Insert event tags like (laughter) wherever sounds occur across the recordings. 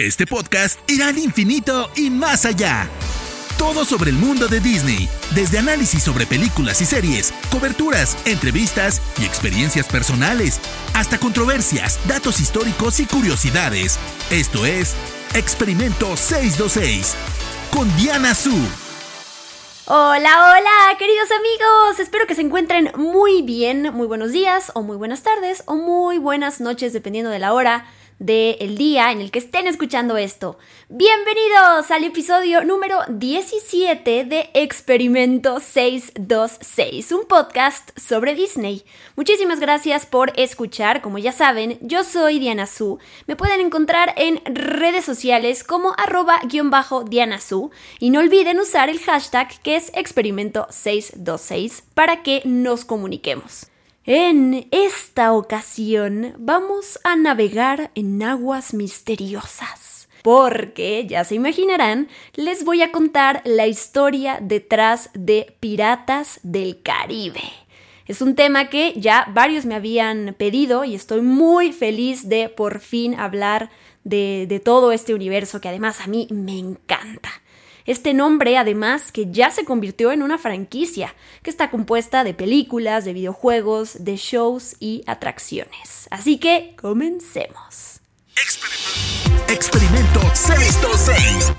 Este podcast irá al infinito y más allá. Todo sobre el mundo de Disney, desde análisis sobre películas y series, coberturas, entrevistas y experiencias personales, hasta controversias, datos históricos y curiosidades. Esto es Experimento 626 con Diana Su. Hola, hola, queridos amigos. Espero que se encuentren muy bien. Muy buenos días, o muy buenas tardes, o muy buenas noches, dependiendo de la hora del día en el que estén escuchando esto. Bienvenidos al episodio número 17 de Experimento 626, un podcast sobre Disney. Muchísimas gracias por escuchar. Como ya saben, yo soy Diana Su. Me pueden encontrar en redes sociales como arroba guion bajo Diana Su. Y no olviden usar el hashtag que es Experimento 626 para que nos comuniquemos. En esta ocasión vamos a navegar en aguas misteriosas. Porque, ya se imaginarán, les voy a contar la historia detrás de Piratas del Caribe. Es un tema que ya varios me habían pedido y estoy muy feliz de por fin hablar de, todo este universo que además a mí me encanta. Este nombre, además, que ya se convirtió en una franquicia, que está compuesta de películas, de videojuegos, de shows y atracciones. Así que, comencemos. Experimento 626.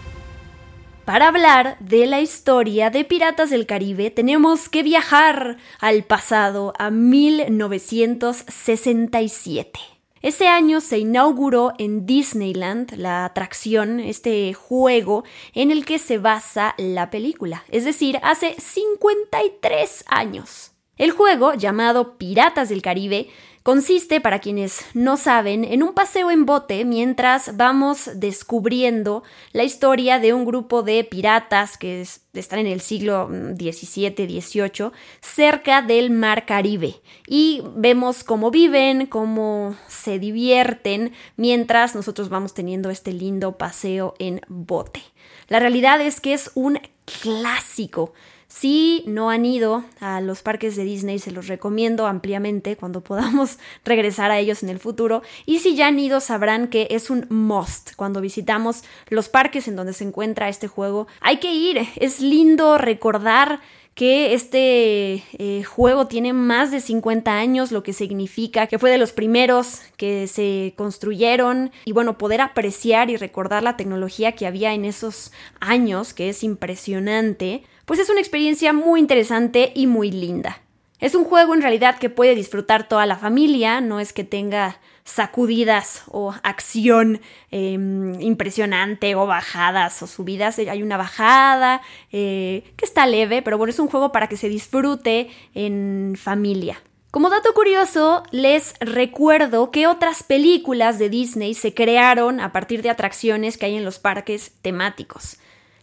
Para hablar de la historia de Piratas del Caribe tenemos que viajar al pasado, a 1967. Ese año se inauguró en Disneyland la atracción, este juego en el que se basa la película, es decir, hace 53 años. El juego, llamado Piratas del Caribe, Consiste, para quienes no saben, en un paseo en bote mientras vamos descubriendo la historia de un grupo de piratas que están en el siglo XVII, XVIII, cerca del Mar Caribe. Y vemos cómo viven, cómo se divierten, mientras nosotros vamos teniendo este lindo paseo en bote. La realidad es que es un clásico. Si no han ido a los parques de Disney, se los recomiendo ampliamente cuando (laughs) podamos regresar a ellos en el futuro. Y si ya han ido, sabrán que es un must. Cuando visitamos los parques en donde se encuentra este juego, hay que ir. Es lindo recordar que este eh, juego tiene más de 50 años, lo que significa que fue de los primeros que se construyeron y bueno, poder apreciar y recordar la tecnología que había en esos años, que es impresionante, pues es una experiencia muy interesante y muy linda. Es un juego en realidad que puede disfrutar toda la familia, no es que tenga sacudidas o acción em, impresionante o bajadas o subidas. Hay una bajada eh, que está leve, pero bueno, es un juego para que se disfrute en familia. Como dato curioso, les recuerdo que otras películas de Disney se crearon a partir de atracciones que hay en los parques temáticos.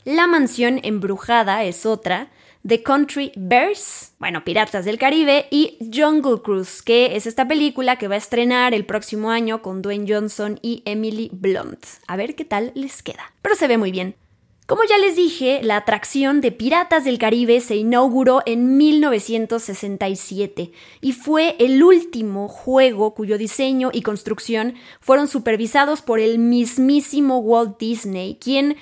La mansión embrujada es otra, The Country Bears, bueno, Piratas del Caribe, y Jungle Cruise, que es esta película que va a estrenar el próximo año con Dwayne Johnson y Emily Blunt. A ver qué tal les queda. Pero se ve muy bien. Como ya les dije, la atracción de Piratas del Caribe se inauguró en 1967 y fue el último juego cuyo diseño y construcción fueron supervisados por el mismísimo Walt Disney, quien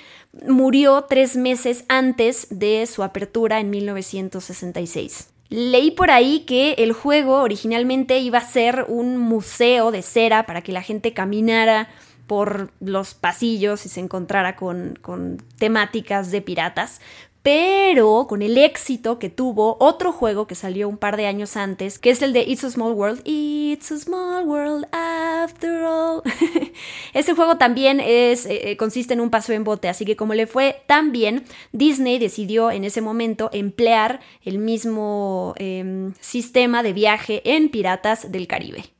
murió tres meses antes de su apertura en 1966. Leí por ahí que el juego originalmente iba a ser un museo de cera para que la gente caminara por los pasillos y se encontrara con, con temáticas de piratas, pero con el éxito que tuvo otro juego que salió un par de años antes, que es el de It's a Small World. It's a Small World after all. (laughs) Ese juego también es, eh, eh, consiste en un paso en bote, así que como le fue tan bien, Disney decidió en ese momento emplear el mismo em, sistema de viaje en Piratas del Caribe.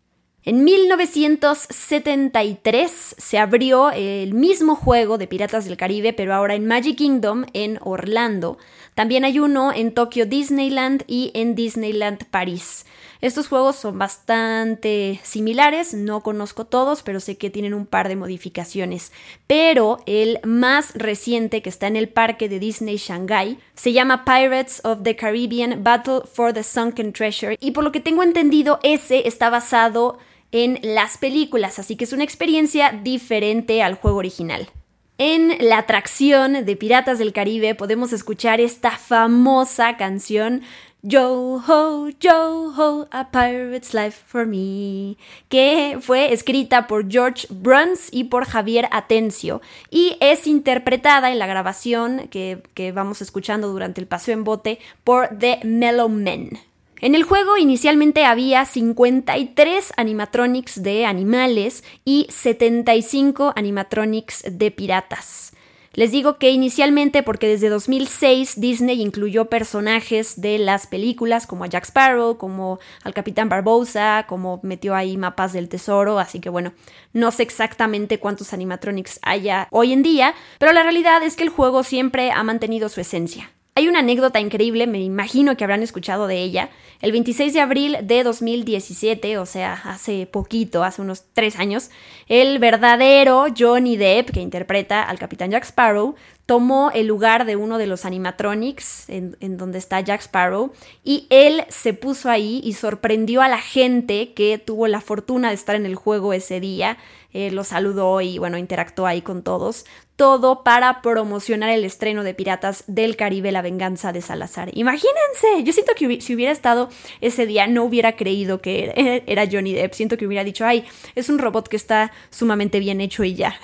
En 1973 se abrió el mismo juego de Piratas del Caribe, pero ahora en Magic Kingdom en Orlando. También hay uno en Tokyo Disneyland y en Disneyland París. Estos juegos son bastante similares, no conozco todos, pero sé que tienen un par de modificaciones. Pero el más reciente que está en el parque de Disney Shanghai se llama Pirates of the Caribbean Battle for the Sunken Treasure y por lo que tengo entendido ese está basado en las películas, así que es una experiencia diferente al juego original. En la atracción de Piratas del Caribe podemos escuchar esta famosa canción Yo ho, yo ho, a pirate's life for me, que fue escrita por George Bruns y por Javier Atencio y es interpretada en la grabación que, que vamos escuchando durante el paseo en bote por The Mellow Men. En el juego inicialmente había 53 animatronics de animales y 75 animatronics de piratas. Les digo que inicialmente porque desde 2006 Disney incluyó personajes de las películas como a Jack Sparrow, como al Capitán Barbosa, como metió ahí mapas del tesoro, así que bueno, no sé exactamente cuántos animatronics haya hoy en día, pero la realidad es que el juego siempre ha mantenido su esencia. Hay una anécdota increíble, me imagino que habrán escuchado de ella. El 26 de abril de 2017, o sea, hace poquito, hace unos tres años, el verdadero Johnny Depp, que interpreta al capitán Jack Sparrow, tomó el lugar de uno de los animatronics en, donde está Jack Sparrow y él se puso ahí y sorprendió a la gente que tuvo la fortuna de estar en el juego ese día. Eh, lo saludó y bueno, interactuó ahí con todos todo para promocionar el estreno de Piratas del Caribe, La Venganza de Salazar. Imagínense, yo siento que si hubiera estado ese día no hubiera creído que era Johnny Depp, siento que hubiera dicho, ay, es un robot que está sumamente bien hecho y ya.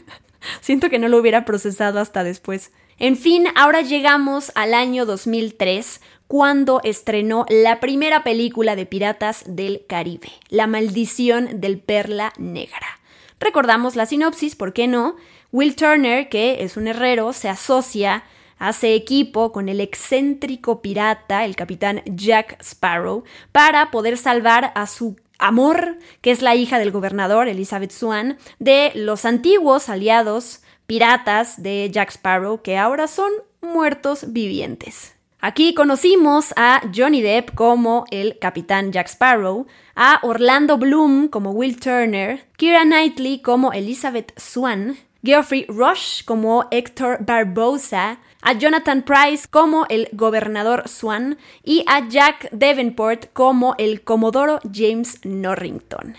(laughs) siento que no lo hubiera procesado hasta después. En fin, ahora llegamos al año 2003, cuando estrenó la primera película de Piratas del Caribe, La maldición del Perla Negra. Recordamos la sinopsis, ¿por qué no? Will Turner, que es un herrero, se asocia, hace equipo con el excéntrico pirata, el capitán Jack Sparrow, para poder salvar a su amor, que es la hija del gobernador, Elizabeth Swan, de los antiguos aliados piratas de Jack Sparrow, que ahora son muertos vivientes. Aquí conocimos a Johnny Depp como el capitán Jack Sparrow, a Orlando Bloom como Will Turner, Kira Knightley como Elizabeth Swan, Geoffrey Rush como Héctor Barbosa, a Jonathan Price como el gobernador Swan y a Jack Davenport como el comodoro James Norrington.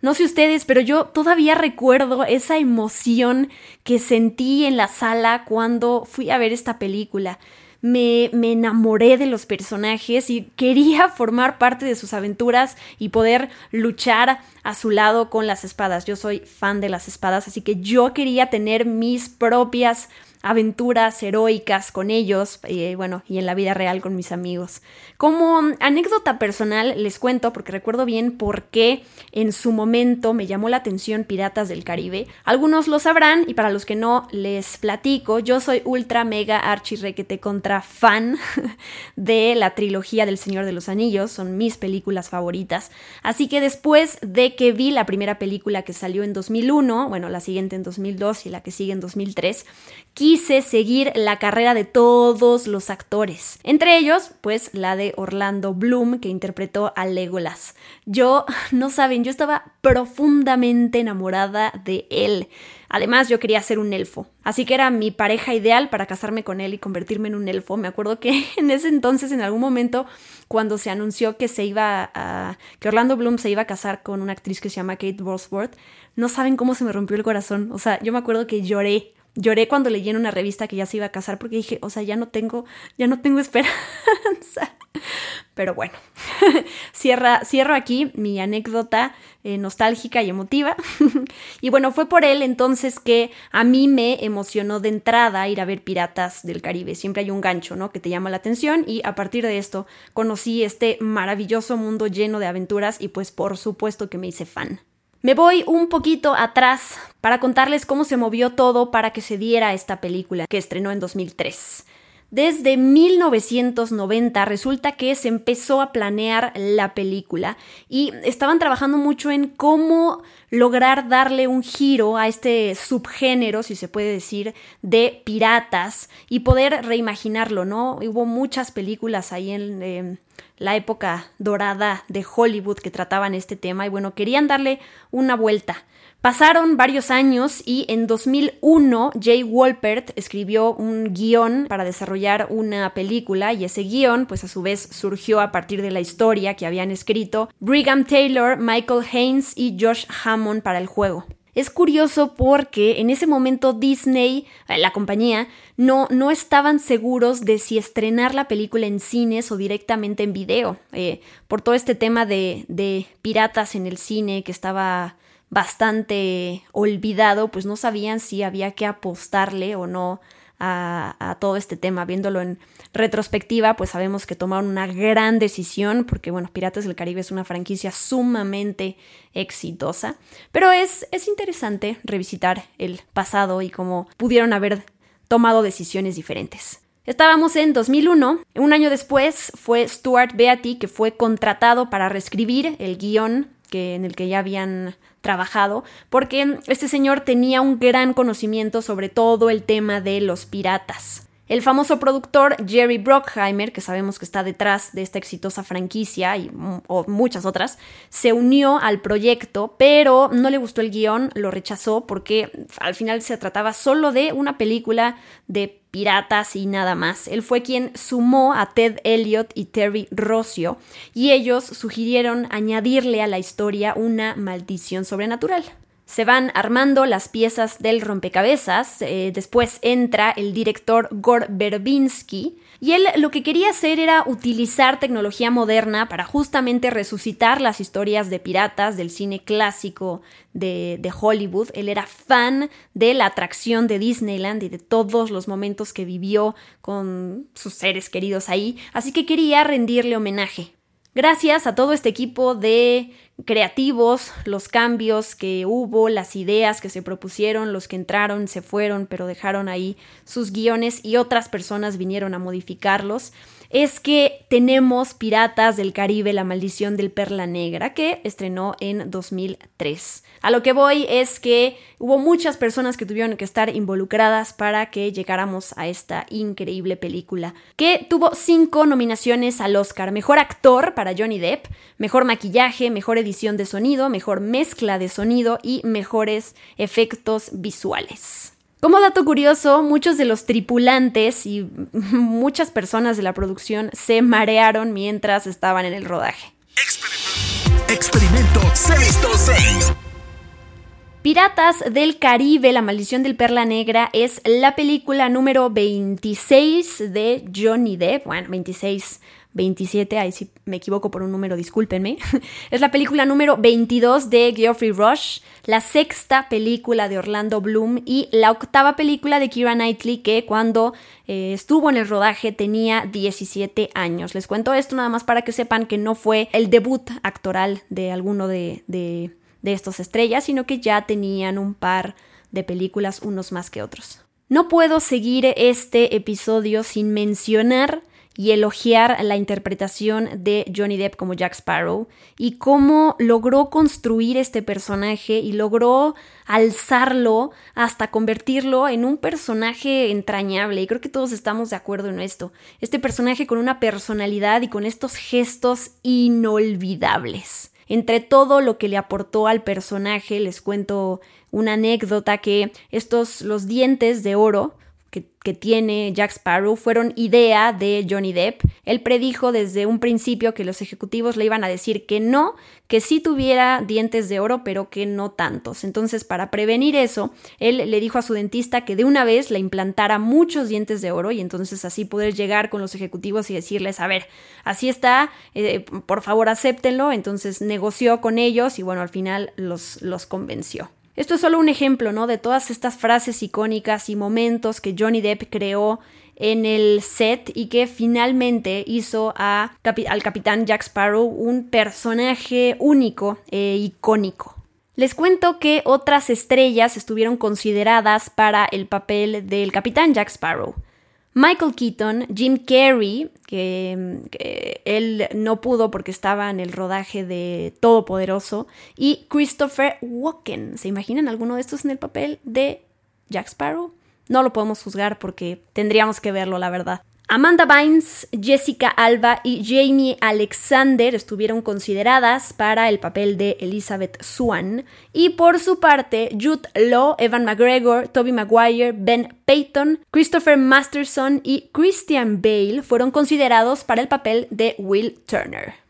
No sé ustedes, pero yo todavía recuerdo esa emoción que sentí en la sala cuando fui a ver esta película me, enamoré de los personajes y quería (laughs) formar parte de sus aventuras y poder luchar a su lado con las espadas. Yo soy fan de las espadas, así que yo quería tener mis propias aventuras heroicas con ellos, eh, bueno, y en la vida real con mis amigos. Como anécdota personal les cuento, porque recuerdo bien por qué en su momento me llamó la atención Piratas del Caribe. Algunos lo sabrán y para los que no les platico, yo soy ultra mega archi requete contra fan (laughs) de la trilogía del Señor de los Anillos, son mis películas favoritas. Así que después de que vi la primera película que salió en 2001, bueno, la siguiente en 2002 y la que sigue en 2003, quise seguir la carrera de todos los actores. Entre ellos, pues la de Orlando Bloom, que interpretó a Legolas. Yo, (laughs) no saben, yo estaba profundamente enamorada de él. Además, yo quería ser un elfo. Así que era mi pareja ideal para casarme con él y convertirme en un elfo. Me acuerdo que (laughs) en ese entonces, en algún momento, cuando se anunció que se iba que Orlando Bloom se iba a casar con una actriz que se llama Kate Bosworth, no saben cómo se me rompió el corazón. O sea, yo me acuerdo que lloré Lloré cuando leí en una revista que ya se iba a casar porque dije, o sea, ya no tengo, ya no tengo (laughs) esperanza. Pero bueno, (laughs) cierro aquí mi anécdota eh, nostálgica y emotiva. (laughs) y bueno, fue por él entonces que a mí me emocionó de entrada ir a ver Piratas del Caribe. Siempre hay un gancho, ¿no? Que te llama la atención y a partir de esto conocí este maravilloso mundo lleno de aventuras y pues por supuesto que me hice fan. Me voy un poquito atrás para contarles cómo se movió todo para que se diera esta película que estrenó en 2003. Desde 1990 resulta que se empezó a planear la película y estaban trabajando mucho en cómo lograr darle un giro a este subgénero, si se puede decir, de piratas y poder reimaginarlo, ¿no? Hubo muchas películas ahí en, em, la época dorada de Hollywood que trataban este tema y bueno, querían darle una vuelta. Pasaron varios años y en 2001 Jay Wolpert escribió un guion para desarrollar una película y ese guion pues a su vez surgió a partir de la historia que habían escrito Brigham Taylor, Michael Haynes y Josh Hammond para el juego. Es curioso porque en ese momento Disney, eh, la compañía, no, no estaban seguros de si estrenar la película en cines o directamente en video. Eh, por todo este tema de, de piratas en el cine que estaba bastante olvidado, pues no sabían si había que apostarle o no a, todo este tema. Viéndolo en retrospectiva, pues sabemos que tomaron una gran decisión, porque bueno, Piratas del Caribe es una franquicia sumamente exitosa. Pero es, es interesante revisitar el pasado y cómo pudieron haber tomado decisiones diferentes. Estábamos en 2001, un año después fue Stuart Beatty que fue contratado para reescribir el guion en el que ya habían trabajado, porque este señor tenía un gran conocimiento sobre todo el tema de los piratas. El famoso productor Jerry Brockheimer, que sabemos que está detrás de esta exitosa franquicia y muchas otras, se unió al proyecto, pero no le gustó el guion, lo rechazó porque al final se trataba solo de una película de piratas y nada más. Él fue quien sumó a Ted Elliott y Terry Rossio y ellos sugirieron añadirle a la historia una maldición sobrenatural. Se van armando las piezas del rompecabezas, eh, después entra el director Gor Verbinski, y él lo que quería hacer era utilizar tecnología moderna para justamente resucitar las historias de piratas del cine clásico de, de, Hollywood. Él era fan de la atracción de Disneyland y de todos los momentos que vivió con sus seres queridos ahí, así que quería rendirle homenaje. Gracias a todo este equipo de creativos, los cambios que hubo, las ideas que se propusieron, los que entraron, se fueron, pero dejaron ahí sus guiones y otras personas vinieron a modificarlos es que tenemos Piratas del Caribe, la maldición del Perla Negra, que estrenó en 2003. A lo que voy es que hubo muchas personas que tuvieron que estar involucradas para que llegáramos a esta increíble película, que tuvo cinco nominaciones al Oscar. Mejor actor para Johnny Depp, mejor maquillaje, mejor edición de sonido, mejor mezcla de sonido y mejores efectos visuales. Como dato curioso, muchos de los tripulantes y muchas personas de la producción se marearon mientras estaban en el rodaje. Experimento 626. Piratas del Caribe, La maldición del Perla Negra es la película número 26 de Johnny Depp. Bueno, 26 27, ahí sí me equivoco por un número, discúlpenme. (laughs) es la película número 22 de Geoffrey Rush, la sexta película de Orlando Bloom y la octava película de Kira Knightley que cuando eh, estuvo en el rodaje tenía 17 años. Les cuento esto nada más para que sepan que no fue el debut actoral de alguno de, de, de estos estrellas, sino que ya tenían un par de películas, unos más que otros. No puedo seguir este episodio sin mencionar y elogiar la interpretación de Johnny Depp como Jack Sparrow y cómo logró construir este personaje y logró alzarlo hasta convertirlo en un personaje entrañable. Y creo que todos estamos de acuerdo en esto. Este personaje con una personalidad y con estos gestos inolvidables. Entre todo lo que le aportó al personaje, les cuento una anécdota que estos, los dientes de oro, que, tiene Jack Sparrow fueron idea de Johnny Depp. Él predijo desde un principio que los ejecutivos le iban a decir que no, que sí tuviera dientes de oro, pero que no tantos. Entonces, para prevenir eso, él le dijo a su dentista que de una vez le implantara muchos dientes de oro y entonces así poder llegar con los ejecutivos y decirles, a ver, así está, eh, por favor acéptenlo. Entonces negoció con ellos y bueno, al final los, los convenció. Esto es solo un ejemplo, ¿no? De todas estas frases icónicas y momentos que Johnny Depp creó en el set y que finalmente hizo al capitán Jack Sparrow un personaje único e icónico. Les cuento que otras estrellas estuvieron consideradas para el papel del capitán Jack Sparrow. Michael Keaton, Jim Carrey, que, él no pudo porque estaba en el rodaje de Todopoderoso, y Christopher Walken. ¿Se imaginan alguno de estos en el papel de Jack Sparrow? No lo podemos juzgar porque tendríamos que verlo, la verdad. Amanda Bynes, Jessica Alba y Jamie Alexander estuvieron consideradas para el papel de Elizabeth Swan. Y por su parte, Jude Law, Evan McGregor, Toby Maguire, Ben Peyton, Christopher Masterson y Christian Bale fueron considerados para el papel de Will Turner.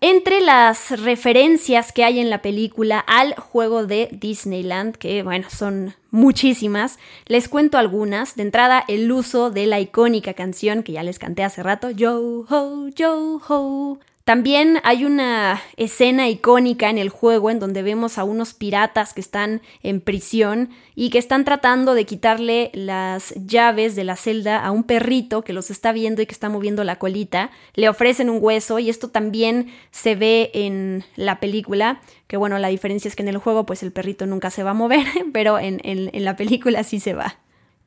Entre las referencias que hay en la película al juego de Disneyland, que bueno, son muchísimas, les cuento algunas. De entrada, el uso de la icónica canción que ya les canté hace rato, Yo ho, yo ho, también hay una escena icónica en el juego en donde vemos a unos piratas que están en prisión y que están tratando de quitarle las llaves de la celda a un perrito que los está viendo y que está moviendo la colita. Le ofrecen un hueso y esto también se ve en la película, que bueno, la diferencia es que en el juego pues el perrito nunca se va a mover, (laughs) pero en, en la película sí se va.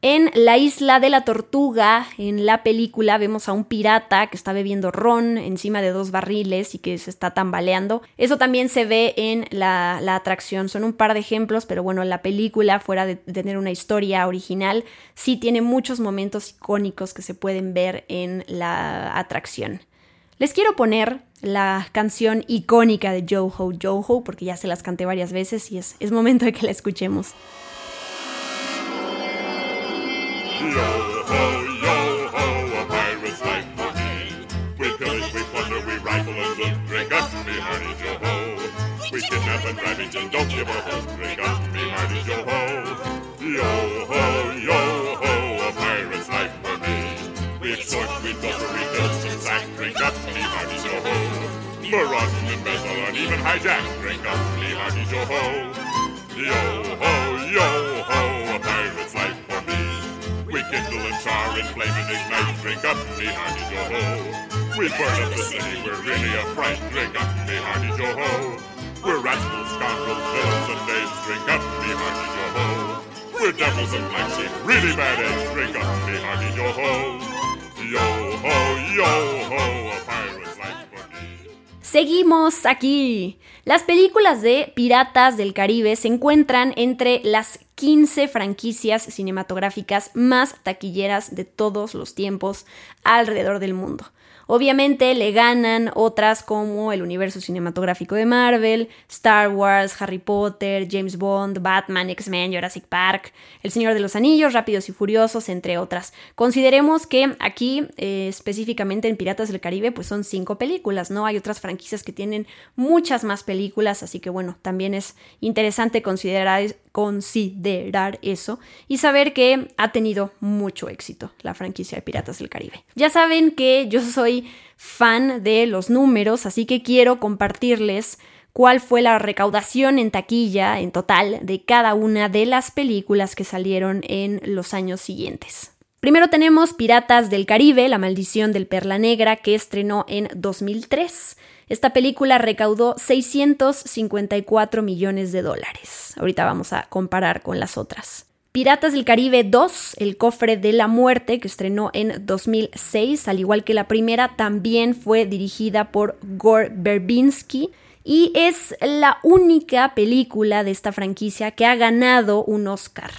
En la isla de la tortuga, en la película, vemos a un pirata que está bebiendo ron encima de dos barriles y que se está tambaleando. Eso también se ve en la, atracción. Son un par de ejemplos, pero bueno, la película, fuera de tener una historia original, sí tiene muchos momentos icónicos que se pueden ver en la atracción. Les quiero poner la canción icónica de Joho Joho, porque ya se las canté varias veces y es, es momento de que la escuchemos. Yo ho, yo ho, a pirate's life for me. We pillage, we plunder, we rifle and loot. Drink up, me hearty, yo ho. We kidnap and ravage and don't give a hoot. Drink up, me hearty, yo ho. Yo ho, yo ho, a pirate's life for me. We extort, we pilfer, we filch and sack. Drink up, me hearty, yo ho. Maraud and embezzle and even hijack. Drink up, me hearty, yo ho. Yo ho, yo ho, a pirate's life Seguimos aquí. Las películas de Piratas del Caribe se encuentran entre las 15 franquicias cinematográficas más taquilleras de todos los tiempos alrededor del mundo. Obviamente le ganan otras como el universo cinematográfico de Marvel, Star Wars, Harry Potter, James Bond, Batman, X-Men, Jurassic Park, El Señor de los Anillos, Rápidos y Furiosos, entre otras. Consideremos que aquí, eh, específicamente en Piratas del Caribe, pues son cinco películas, ¿no? Hay otras franquicias que tienen muchas más películas, así que bueno, también es interesante considerar, considerar eso y saber que ha tenido mucho éxito la franquicia de Piratas del Caribe. Ya saben que yo soy fan de los números, así que quiero compartirles cuál fue la recaudación en taquilla en total de cada una de las películas que salieron en los años siguientes. Primero tenemos Piratas del Caribe, La maldición del Perla Negra, que estrenó en 2003. Esta película recaudó 654 millones de dólares. Ahorita vamos a comparar con las otras. Piratas del Caribe 2, El cofre de la muerte, que estrenó en 2006, al igual que la primera, también fue dirigida por Gore Verbinski y es la única película de esta franquicia que ha ganado un Oscar.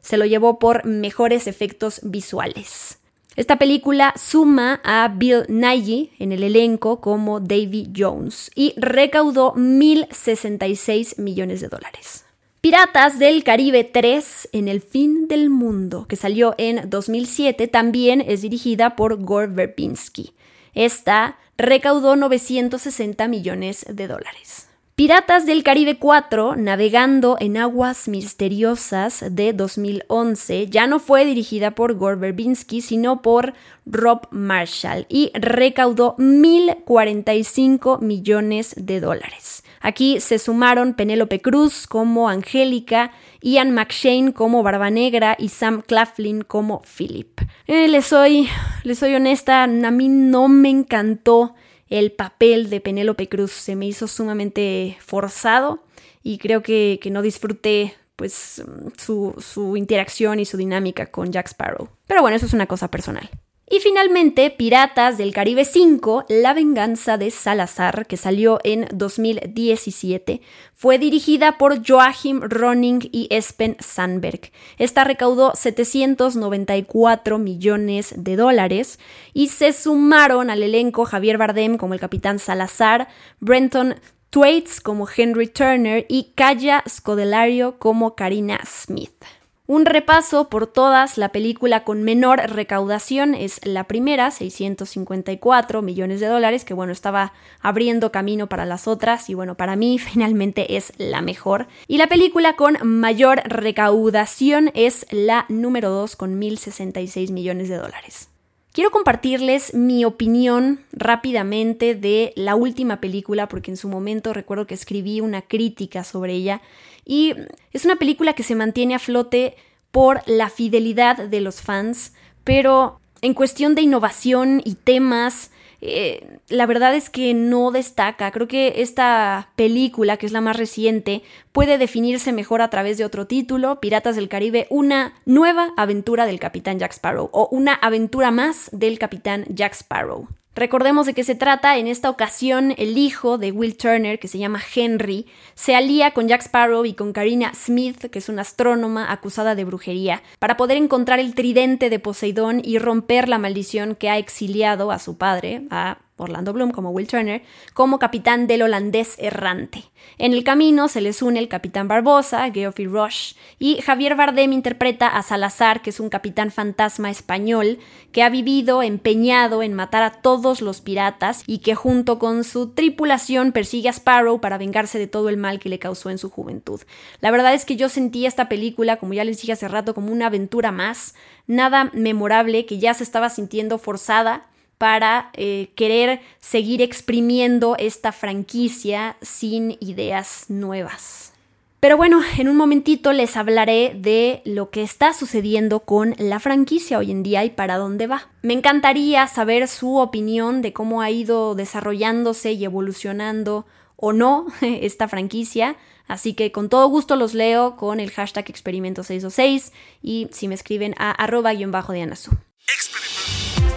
Se lo llevó por mejores efectos visuales. Esta película suma a Bill Nighy en el elenco como Davy Jones y recaudó 1.066 millones de dólares. Piratas del Caribe 3 en el fin del mundo, que salió en 2007, también es dirigida por Gore Verbinski. Esta recaudó 960 millones de dólares. Piratas del Caribe 4, Navegando en Aguas Misteriosas de 2011, ya no fue dirigida por Gore Verbinski, sino por Rob Marshall y recaudó 1.045 millones de dólares. Aquí se sumaron Penélope Cruz como Angélica, Ian McShane como Barba Negra y Sam Claflin como Philip. Eh, les, soy, les soy honesta, a mí no me encantó el papel de Penélope Cruz, se me hizo sumamente forzado y creo que, no disfruté pues su, su interacción y su dinámica con Jack Sparrow. Pero bueno, eso es una cosa personal. Y finalmente, Piratas del Caribe 5, La venganza de Salazar, que salió en 2017, fue dirigida por Joachim Ronning y Espen Sandberg. Esta recaudó 794 millones de dólares y se sumaron al elenco Javier Bardem como el capitán Salazar, Brenton Thwaites como Henry Turner y Kaya Scodelario como Karina Smith. Un repaso por todas, la película con menor recaudación es la primera, 654 millones de dólares, que bueno, estaba abriendo camino para las otras y bueno, para mí (laughs) finalmente es la mejor. Y la película con mayor recaudación es la número 2 con 1066 millones de dólares. Quiero compartirles mi opinión rápidamente de la última película, porque en su momento recuerdo que escribí una crítica sobre ella, y es una película que se mantiene a flote por la fidelidad de los fans, pero en cuestión de innovación y temas, eh, la verdad es que no destaca. Creo que esta película, que es la más reciente, puede definirse mejor a través de otro título, Piratas del Caribe, una nueva aventura del Capitán Jack Sparrow o una aventura más del Capitán Jack Sparrow. Recordemos de qué se trata, en esta ocasión el hijo de Will Turner, que se llama Henry, se alía con Jack Sparrow y con Karina Smith, que es una astrónoma acusada de brujería, para poder encontrar el tridente de Poseidón y romper la maldición que ha exiliado a su padre, a Orlando Bloom como Will Turner, como capitán del holandés errante. En el camino se les une el capitán Barbosa, Geoffrey Rush, y Javier Bardem interpreta a Salazar, que es un capitán fantasma español que ha vivido empeñado en matar a todos los piratas y que junto con su tripulación persigue a Sparrow para vengarse de todo el mal que le causó en su juventud. La verdad es que yo sentí esta película, como ya les dije hace rato, como una aventura más, nada memorable, que ya se estaba sintiendo forzada para eh, querer seguir exprimiendo esta franquicia sin ideas nuevas. Pero bueno, en un momentito les hablaré de lo que está sucediendo con la franquicia hoy en día y para dónde va. Me encantaría saber su opinión de cómo ha ido desarrollándose y evolucionando o no (laughs) esta franquicia. Así que con todo gusto los leo con el hashtag experimento626 y si me escriben a arroba-dianasu.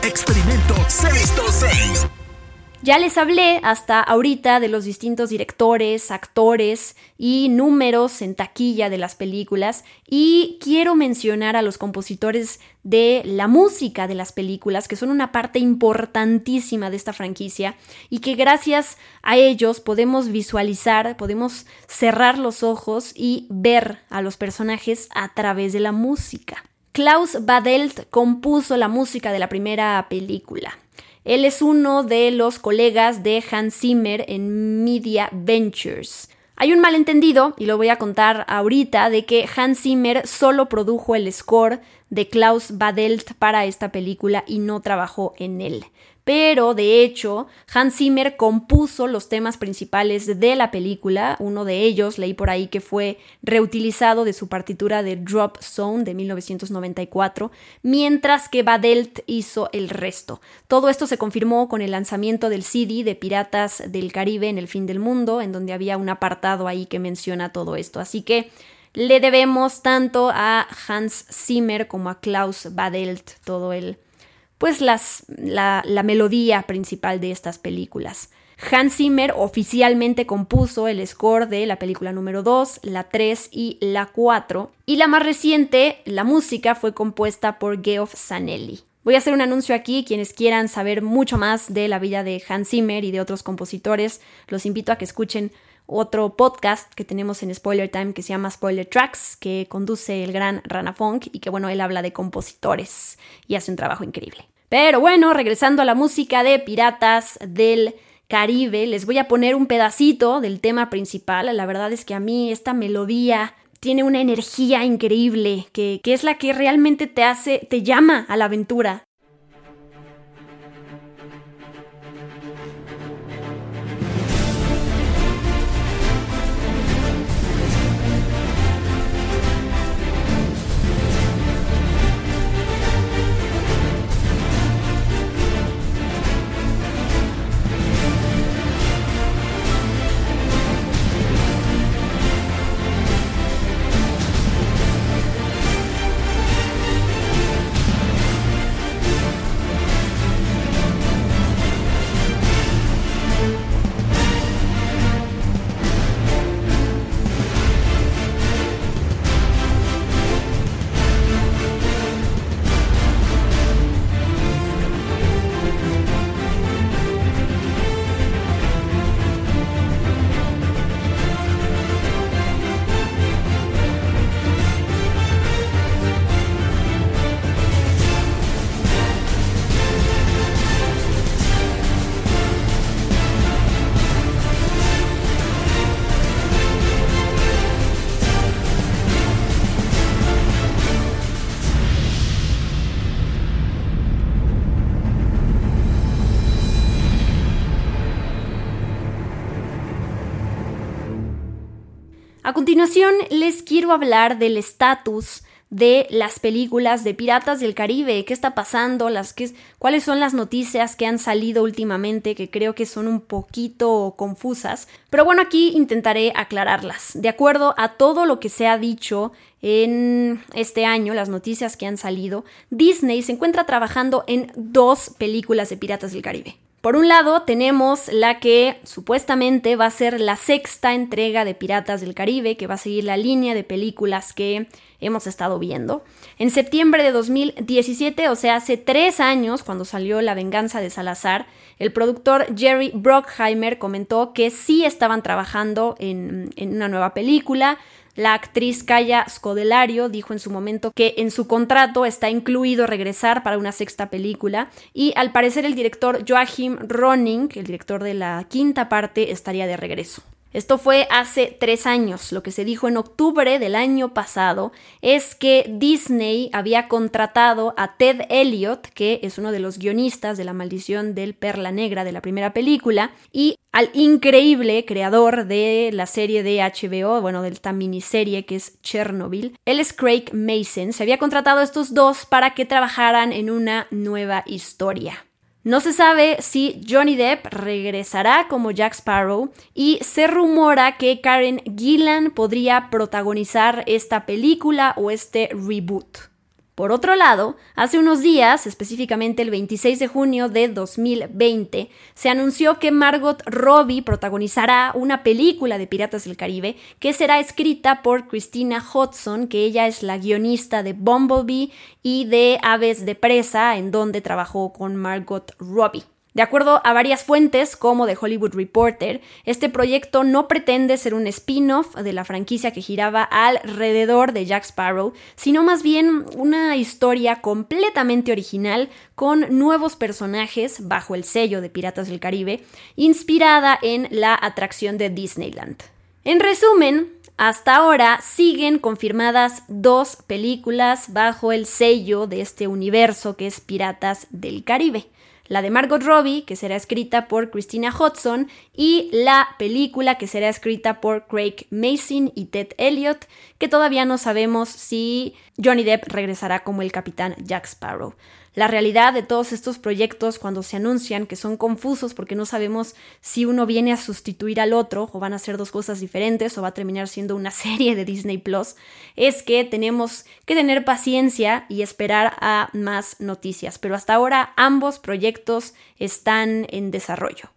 Experimento 626. Ya les hablé hasta ahorita de los distintos directores, actores y números en taquilla de las películas y quiero mencionar a los compositores de la música de las películas que son una parte importantísima de esta franquicia y que gracias a ellos podemos visualizar, podemos cerrar los ojos y ver a los personajes a través de la música. Klaus Badelt compuso la música de la primera película. Él es uno de los colegas de Hans Zimmer en Media Ventures. Hay un malentendido, y lo voy a contar ahorita, de que Hans Zimmer solo produjo el score de Klaus Badelt para esta película y no trabajó en él pero de hecho Hans Zimmer compuso los temas principales de la película, uno de ellos leí por ahí que fue reutilizado de su partitura de Drop Zone de 1994, mientras que Badelt hizo el resto. Todo esto se confirmó con el lanzamiento del CD de Piratas del Caribe en el fin del mundo, en donde había un apartado ahí que menciona todo esto, así que le debemos tanto a Hans Zimmer como a Klaus Badelt todo el pues las, la, la melodía principal de estas películas. Hans Zimmer oficialmente compuso el score de la película número 2, la 3 y la 4, y la más reciente, la música, fue compuesta por Geoff Zanelli. Voy a hacer un anuncio aquí, quienes quieran saber mucho más de la vida de Hans Zimmer y de otros compositores, los invito a que escuchen otro podcast que tenemos en Spoiler Time que se llama Spoiler Tracks, que conduce el gran Rana Funk y que bueno, él habla de compositores y hace un trabajo increíble. Pero bueno, regresando a la música de Piratas del Caribe, les voy a poner un pedacito del tema principal. La verdad es que a mí esta melodía tiene una energía increíble, que, que es la que realmente te hace, te llama a la aventura. Continuación, les quiero hablar del estatus de las películas de Piratas del Caribe, qué está pasando, las, qué, cuáles son las noticias que han salido últimamente que creo que son un poquito confusas. Pero bueno, aquí intentaré aclararlas. De acuerdo a todo lo que se ha dicho en este año, las noticias que han salido, Disney se encuentra trabajando en dos películas de Piratas del Caribe. Por un lado, tenemos la que supuestamente va a ser la sexta entrega de Piratas del Caribe, que va a seguir la línea de películas que hemos estado viendo. En septiembre de 2017, o sea, hace tres años, cuando salió La venganza de Salazar, el productor Jerry Brockheimer comentó que sí estaban trabajando en, en una nueva película, la actriz Kaya Scodelario dijo en su momento que en su contrato está incluido regresar para una sexta película y al parecer el director Joachim Ronning, el director de la quinta parte, estaría de regreso. Esto fue hace tres años. Lo que se dijo en octubre del año pasado es que Disney había contratado a Ted Elliott, que es uno de los guionistas de La maldición del Perla Negra de la primera película, y al increíble creador de la serie de HBO, bueno, de esta miniserie que es Chernobyl. Él es Craig Mason. Se había contratado a estos dos para que trabajaran en una nueva historia. No se sabe si Johnny Depp regresará como Jack Sparrow y se rumora que Karen Gillan podría protagonizar esta película o este reboot. Por otro lado, hace unos días, específicamente el 26 de junio de 2020, se anunció que Margot Robbie protagonizará una película de Piratas del Caribe que será escrita por Christina Hodson, que ella es la guionista de Bumblebee y de Aves de Presa, en donde trabajó con Margot Robbie. De acuerdo a varias fuentes, como The Hollywood Reporter, este proyecto no pretende ser un spin-off de la franquicia que giraba alrededor de Jack Sparrow, sino más bien una historia completamente original con nuevos personajes bajo el sello de Piratas del Caribe, inspirada en la atracción de Disneyland. En resumen, hasta ahora siguen confirmadas dos películas bajo el sello de este universo que es Piratas del Caribe la de Margot Robbie, que será escrita por Christina Hodson, y la película que será escrita por Craig Mason y Ted Elliott, que todavía no sabemos si Johnny Depp regresará como el capitán Jack Sparrow la realidad de todos estos proyectos cuando se anuncian, que son confusos porque no sabemos si uno viene a sustituir al otro o van a ser dos cosas diferentes o va a terminar siendo una (laughs) serie de Disney Plus, es que tenemos que tener paciencia y esperar a más noticias. Pero hasta ahora ambos proyectos están en desarrollo.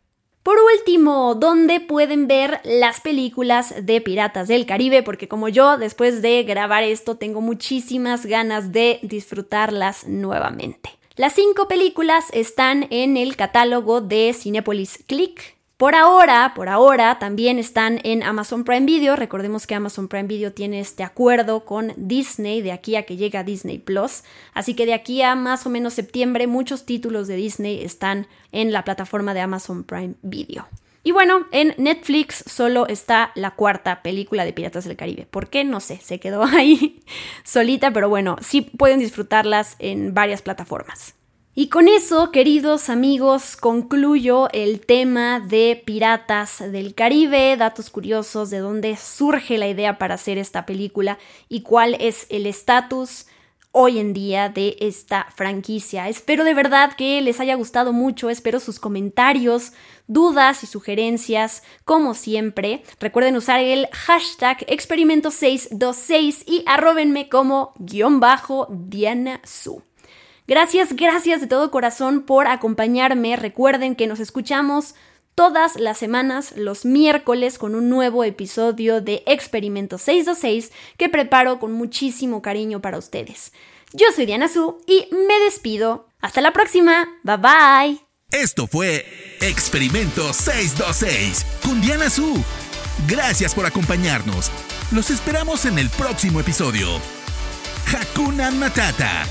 Por último, ¿dónde pueden ver las películas de Piratas del Caribe? Porque como yo, después de grabar esto, tengo muchísimas ganas de disfrutarlas nuevamente. Las cinco películas están en el catálogo de Cinepolis Click, por ahora, por ahora, también están en Amazon Prime Video. Recordemos que Amazon Prime Video tiene este acuerdo con Disney de aquí a que llega Disney Plus. Así que de aquí a más o menos septiembre, muchos títulos de Disney están en la plataforma de Amazon Prime Video. Y bueno, en Netflix solo está la cuarta película de Piratas del Caribe. ¿Por qué? No sé, se quedó (laughs) ahí solita, pero bueno, sí pueden disfrutarlas en varias plataformas. Y con eso, queridos amigos, concluyo el tema de Piratas del Caribe, datos curiosos de dónde surge la idea para hacer esta película y cuál es el estatus hoy en día de esta franquicia. Espero de verdad que les haya gustado mucho, espero sus comentarios, dudas y sugerencias, como siempre. Recuerden usar el hashtag experimento626 y arrobenme como guion bajo Diana Su. Gracias, gracias de todo corazón por acompañarme. Recuerden que nos escuchamos todas las semanas, los miércoles, con un nuevo episodio de Experimento 626 que preparo con muchísimo cariño para ustedes. Yo soy Diana Su y me despido. Hasta la próxima. Bye bye. Esto fue Experimento 626 con Diana Su. Gracias por acompañarnos. Los esperamos en el próximo episodio. Hakuna Matata